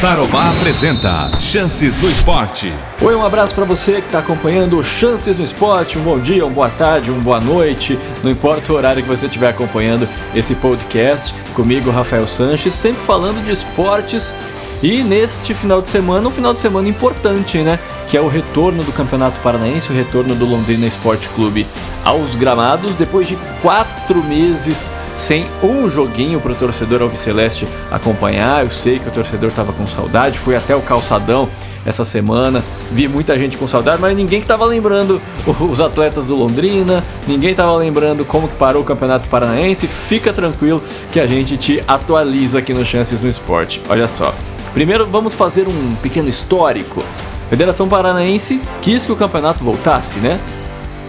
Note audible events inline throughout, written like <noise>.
Tarobá apresenta Chances no Esporte. Oi, um abraço para você que está acompanhando Chances no Esporte. Um bom dia, uma boa tarde, uma boa noite. Não importa o horário que você estiver acompanhando esse podcast. Comigo, Rafael Sanches, sempre falando de esportes. E neste final de semana, um final de semana importante, né? Que é o retorno do Campeonato Paranaense, o retorno do Londrina Esporte Clube aos gramados, depois de quatro meses sem um joguinho para o torcedor alviceleste acompanhar. Eu sei que o torcedor estava com saudade, fui até o calçadão essa semana, vi muita gente com saudade, mas ninguém que estava lembrando os atletas do Londrina, ninguém estava lembrando como que parou o Campeonato Paranaense. Fica tranquilo que a gente te atualiza aqui no Chances no Esporte. Olha só. Primeiro vamos fazer um pequeno histórico. Federação Paranaense quis que o campeonato voltasse, né?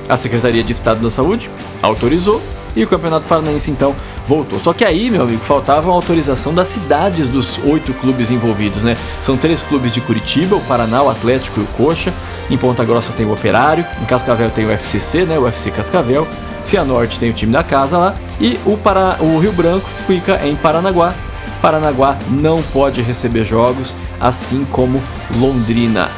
A Secretaria de Estado da Saúde autorizou e o Campeonato Paranaense então voltou. Só que aí, meu amigo, faltava uma autorização das cidades dos oito clubes envolvidos, né? São três clubes de Curitiba, o Paraná, o Atlético e o Coxa. Em Ponta Grossa tem o Operário, em Cascavel tem o FCC, né? O FC Cascavel. Cianorte tem o time da casa lá e o, para... o Rio Branco fica em Paranaguá. Paranaguá não pode receber jogos, assim como Londrina.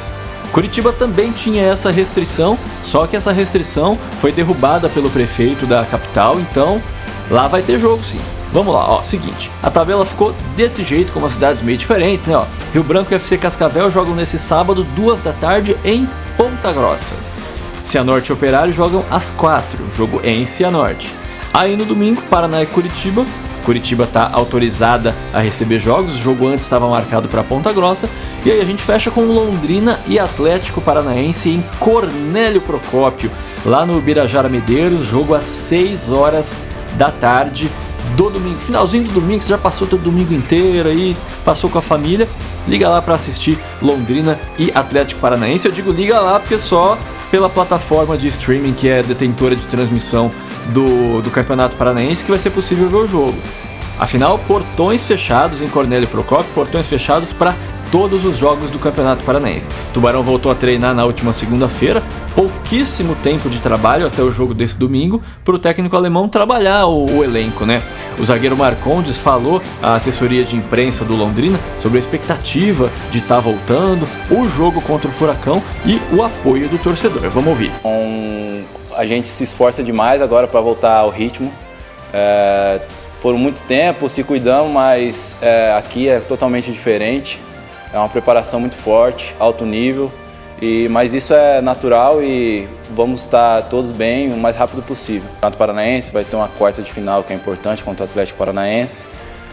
Curitiba também tinha essa restrição, só que essa restrição foi derrubada pelo prefeito da capital, então lá vai ter jogo sim. Vamos lá, ó, seguinte, a tabela ficou desse jeito, com as cidades meio diferentes, né, ó. Rio Branco e FC Cascavel jogam nesse sábado, duas da tarde, em Ponta Grossa. Cianorte e Operário jogam às quatro, jogo em Cianorte. Aí no domingo, Paraná e Curitiba Curitiba está autorizada a receber jogos. O jogo antes estava marcado para Ponta Grossa. E aí a gente fecha com Londrina e Atlético Paranaense em Cornélio Procópio, lá no Birajara Medeiros. Jogo às 6 horas da tarde do domingo. Finalzinho do domingo, você já passou todo domingo inteiro aí, passou com a família. Liga lá para assistir Londrina e Atlético Paranaense. Eu digo liga lá porque só pela plataforma de streaming que é detentora de transmissão do, do Campeonato Paranaense que vai ser possível ver o jogo. Afinal, portões fechados em Cornélio Procópio, portões fechados para todos os jogos do Campeonato Paranaense. Tubarão voltou a treinar na última segunda-feira, pouquíssimo tempo de trabalho até o jogo desse domingo para o técnico alemão trabalhar o, o, elenco, né? O zagueiro Marcondes falou à assessoria de imprensa do Londrina sobre a expectativa de estar tá voltando, o jogo contra o Furacão e o apoio do torcedor. Vamos ouvir. Um, a gente se esforça demais agora para voltar ao ritmo. É, por muito tempo se cuidamos, mas é, aqui é totalmente diferente. É uma preparação muito forte, alto nível, e, mas isso é natural e vamos estar todos bem o mais rápido possível. O Campeonato Paranaense vai ter uma quarta de final que é importante contra o Atlético Paranaense.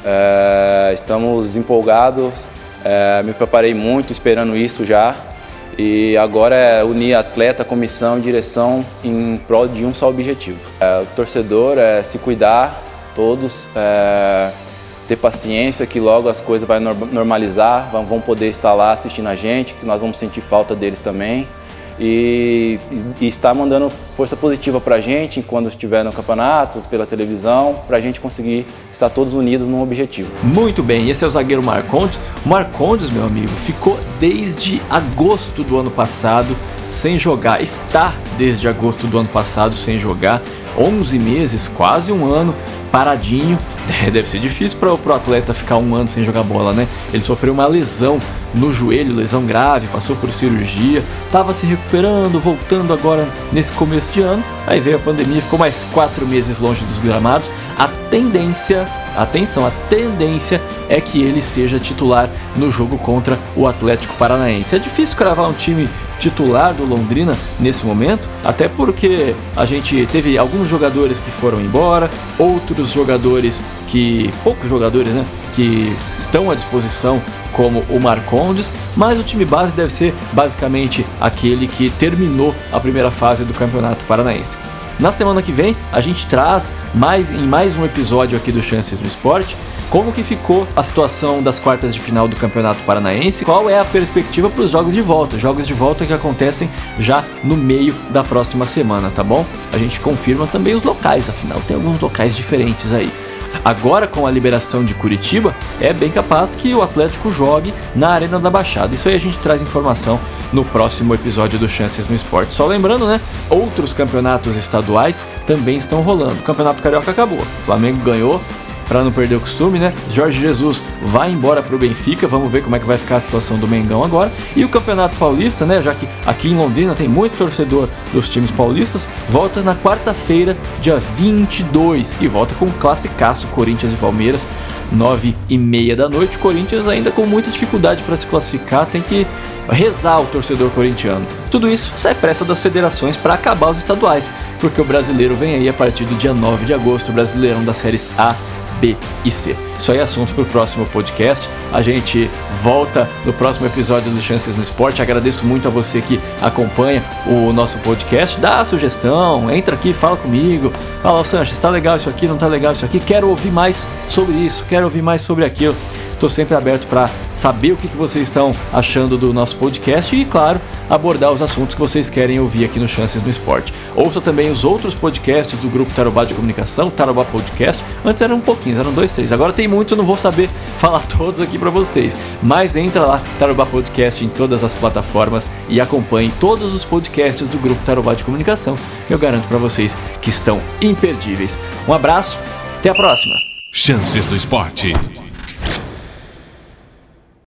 É, estamos empolgados, é, me preparei muito esperando isso já. E agora é unir atleta, comissão e direção em prol de um só objetivo. É, o torcedor é se cuidar, todos. É, ter paciência que logo as coisas vão normalizar, vão poder estar lá assistindo a gente, que nós vamos sentir falta deles também. E, e estar mandando força positiva para a gente quando estiver no campeonato, pela televisão, para a gente conseguir estar todos unidos num objetivo. Muito bem, esse é o zagueiro Marcondes. Marcondes, meu amigo, ficou desde agosto do ano passado sem jogar, está desde agosto do ano passado sem jogar. 11 meses, quase um ano, paradinho. <laughs> Deve ser difícil para o atleta ficar um ano sem jogar bola, né? Ele sofreu uma lesão no joelho, lesão grave, passou por cirurgia, estava se recuperando, voltando agora nesse começo de ano. Aí veio a pandemia, ficou mais quatro meses longe dos gramados. A tendência, atenção, a tendência é que ele seja titular no jogo contra o Atlético Paranaense. É difícil cravar um time titular do Londrina nesse momento, até porque a gente teve alguns jogadores que foram embora, outros jogadores que. poucos jogadores, né? Que estão à disposição, como o Marcondes, mas o time base deve ser basicamente aquele que terminou a primeira fase do Campeonato Paranaense. Na semana que vem, a gente traz mais em mais um episódio aqui do Chances no Esporte como que ficou a situação das quartas de final do Campeonato Paranaense, qual é a perspectiva para os jogos de volta, jogos de volta que acontecem já no meio da próxima semana, tá bom? A gente confirma também os locais, afinal tem alguns locais diferentes aí. Agora, com a liberação de Curitiba, é bem capaz que o Atlético jogue na Arena da Baixada. Isso aí a gente traz informação no próximo episódio do Chances no Esporte. Só lembrando, né? Outros campeonatos estaduais também estão rolando. O Campeonato Carioca acabou. O Flamengo ganhou, para não perder o costume, né? Jorge Jesus vai embora para o Benfica, vamos ver como é que vai ficar a situação do Mengão agora. E o Campeonato Paulista, né? Já que aqui em Londrina tem muito torcedor dos times paulistas, volta na quarta-feira, dia 22, e volta com um classicaço Corinthians e Palmeiras. 9 e meia da noite. Corinthians ainda com muita dificuldade para se classificar, tem que rezar o torcedor corintiano. Tudo isso sai pressa das federações para acabar os estaduais, porque o brasileiro vem aí a partir do dia 9 de agosto, o Brasileirão das séries A, B e C. Isso aí é assunto para o próximo podcast. A gente volta no próximo episódio do Chances no Esporte. Agradeço muito a você que acompanha o nosso podcast. Dá sugestão, entra aqui, fala comigo. Fala, Sanches, está legal isso aqui, não está legal isso aqui? Quero ouvir mais sobre isso, quero ouvir mais sobre aquilo. Estou sempre aberto para saber o que, que vocês estão achando do nosso podcast e, claro, abordar os assuntos que vocês querem ouvir aqui no Chances no Esporte. Ouça também os outros podcasts do grupo Tarobá de Comunicação, Tarobá Podcast. Antes eram um pouquinho, eram dois, três. Agora tem muitos, eu não vou saber <laughs> falar todos aqui para vocês. Mas entra lá, Tarobá Podcast em todas as plataformas e acompanhe todos os podcasts do grupo Tarobá de Comunicação, eu garanto para vocês que estão imperdíveis. Um abraço, até a próxima. Chances do Esporte.